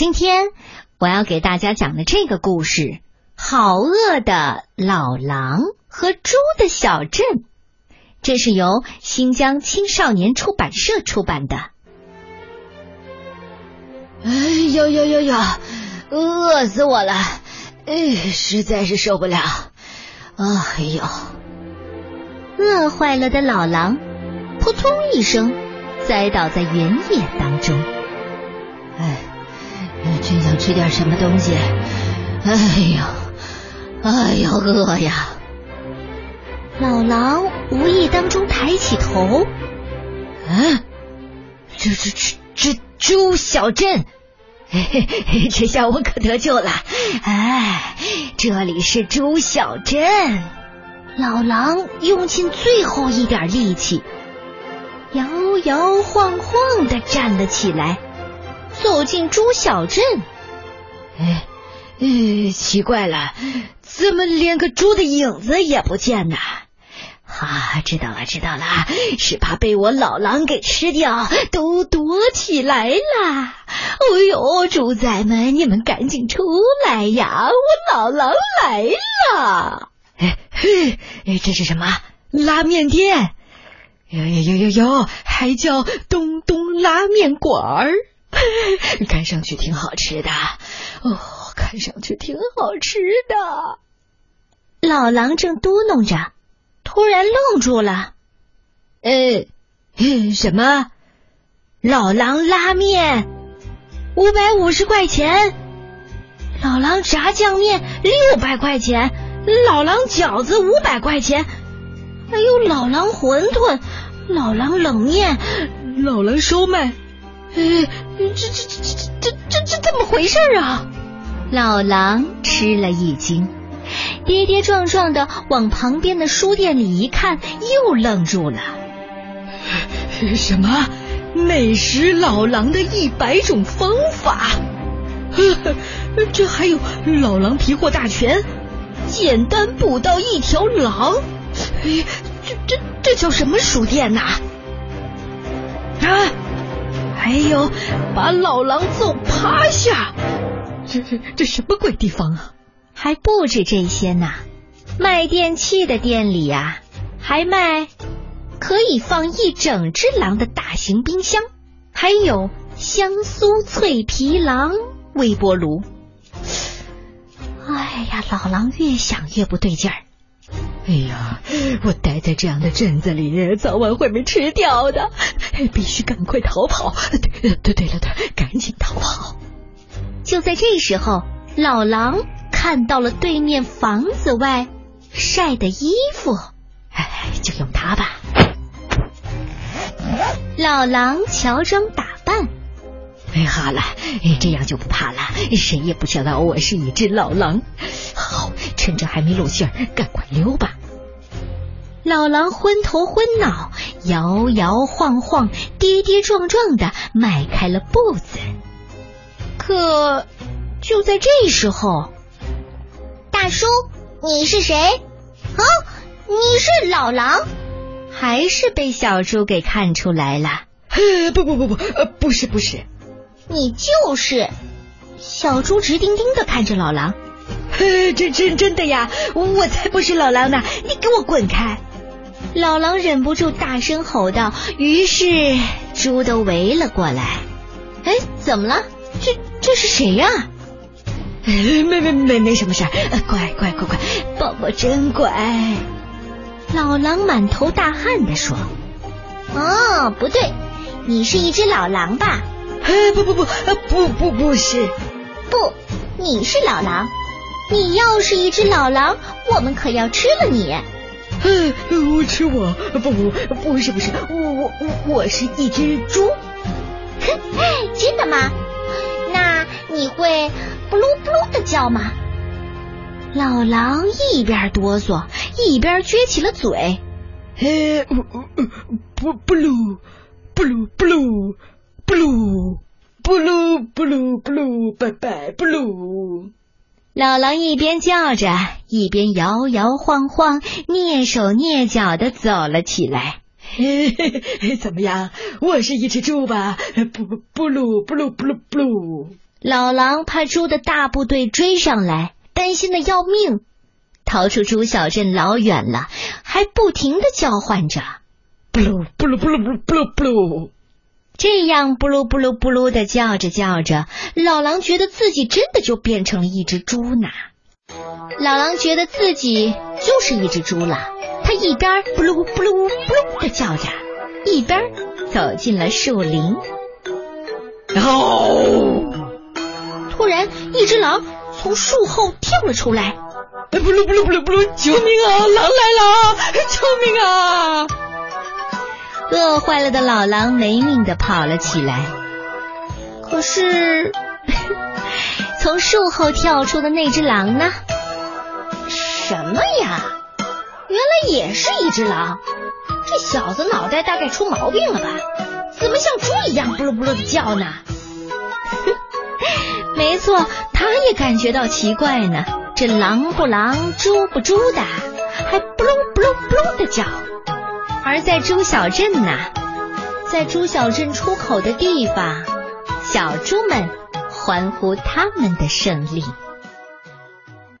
今天我要给大家讲的这个故事《好饿的老狼和猪的小镇》，这是由新疆青少年出版社出版的。哎呦呦呦呦，饿死我了！哎，实在是受不了。哎呦，饿坏了的老狼扑通一声栽倒在原野当中。哎。真想吃点什么东西，哎呀，哎呀，饿呀！老狼无意当中抬起头，嗯，这这这这猪小镇，嘿嘿，这下我可得救了！哎，这里是猪小镇。老狼用尽最后一点力气，摇摇晃晃的站了起来。走进猪小镇，哎，哎，奇怪了，怎么连个猪的影子也不见呢？啊，知道了，知道了，是怕被我老狼给吃掉，都躲起来了。哎呦，猪仔们，你们赶紧出来呀！我老狼来了。哎嘿，这是什么？拉面店？哟哟哟哟哟，还叫东东拉面馆儿。看上去挺好吃的哦，看上去挺好吃的。老狼正嘟哝着，突然愣住了。呃，什么？老狼拉面五百五十块钱，老狼炸酱面六百块钱，老狼饺子五百块钱，还有老狼馄饨、老狼冷面、老狼烧麦。呃，这这这这这这这怎么回事啊？老狼吃了一惊，跌跌撞撞的往旁边的书店里一看，又愣住了。什么？美食老狼的一百种方法？这还有老狼皮货大全，简单捕到一条狼？哎，这这这叫什么书店呐？啊！还有，把老狼揍趴下，这这这什么鬼地方啊？还不止这些呢，卖电器的店里呀，还卖可以放一整只狼的大型冰箱，还有香酥脆皮狼微波炉。哎呀，老狼越想越不对劲儿。哎呀，我待在这样的镇子里，早晚会被吃掉的，必须赶快逃跑！对对对了，对，赶紧逃跑！就在这时候，老狼看到了对面房子外晒的衣服，哎，就用它吧。老狼乔装打扮，哎，好了，这样就不怕了，谁也不知道我是一只老狼。好，趁着还没露馅，赶快溜吧！老狼昏头昏脑，摇摇晃晃，跌跌撞撞的迈开了步子。可就在这时候，大叔，你是谁？啊，你是老狼？还是被小猪给看出来了？不不不不，呃，不是不是，你就是。小猪直盯盯的看着老狼。真真真的呀！我才不是老狼呢！你给我滚开！老狼忍不住大声吼道。于是猪都围了过来。哎，怎么了？这这是谁呀？没没没没什么事儿，乖乖乖乖，宝宝真乖。老狼满头大汗的说：“哦，不对，你是一只老狼吧？”哎不不不，不不不是，不，你是老狼。你要是一只老狼，我们可要吃了你。我吃我？不不不是不是，我我我我是一只猪。哼，真的吗？那你会布噜布噜的叫吗？老狼一边哆嗦一边撅起了嘴。嘿，不不噜不噜不噜不噜不噜不噜不噜，拜拜不噜。老狼一边叫着，一边摇摇晃晃、蹑手蹑脚的走了起来。嘿嘿嘿，怎么样？我是一只猪吧？不不不噜不噜不噜不噜。老狼怕猪的大部队追上来，担心的要命，逃出猪小镇老远了，还不停的叫唤着：“布噜布噜布噜布噜布鲁布噜。”这样布噜布噜布噜的叫着叫着，老狼觉得自己真的就变成了一只猪呢。老狼觉得自己就是一只猪了，它一边布噜布噜布噜的叫着，一边走进了树林。哦！突然，一只狼从树后跳了出来。哎布噜布噜布噜布噜！救命啊！狼来了！救命啊！饿坏了的老狼没命的跑了起来。可是，从树后跳出的那只狼呢？什么呀？原来也是一只狼。这小子脑袋大概出毛病了吧？怎么像猪一样不噜不噜的叫呢？没错，他也感觉到奇怪呢。这狼不狼，猪不猪的，还不噜不噜不噜的叫。而在猪小镇呐，在猪小镇出口的地方，小猪们欢呼他们的胜利。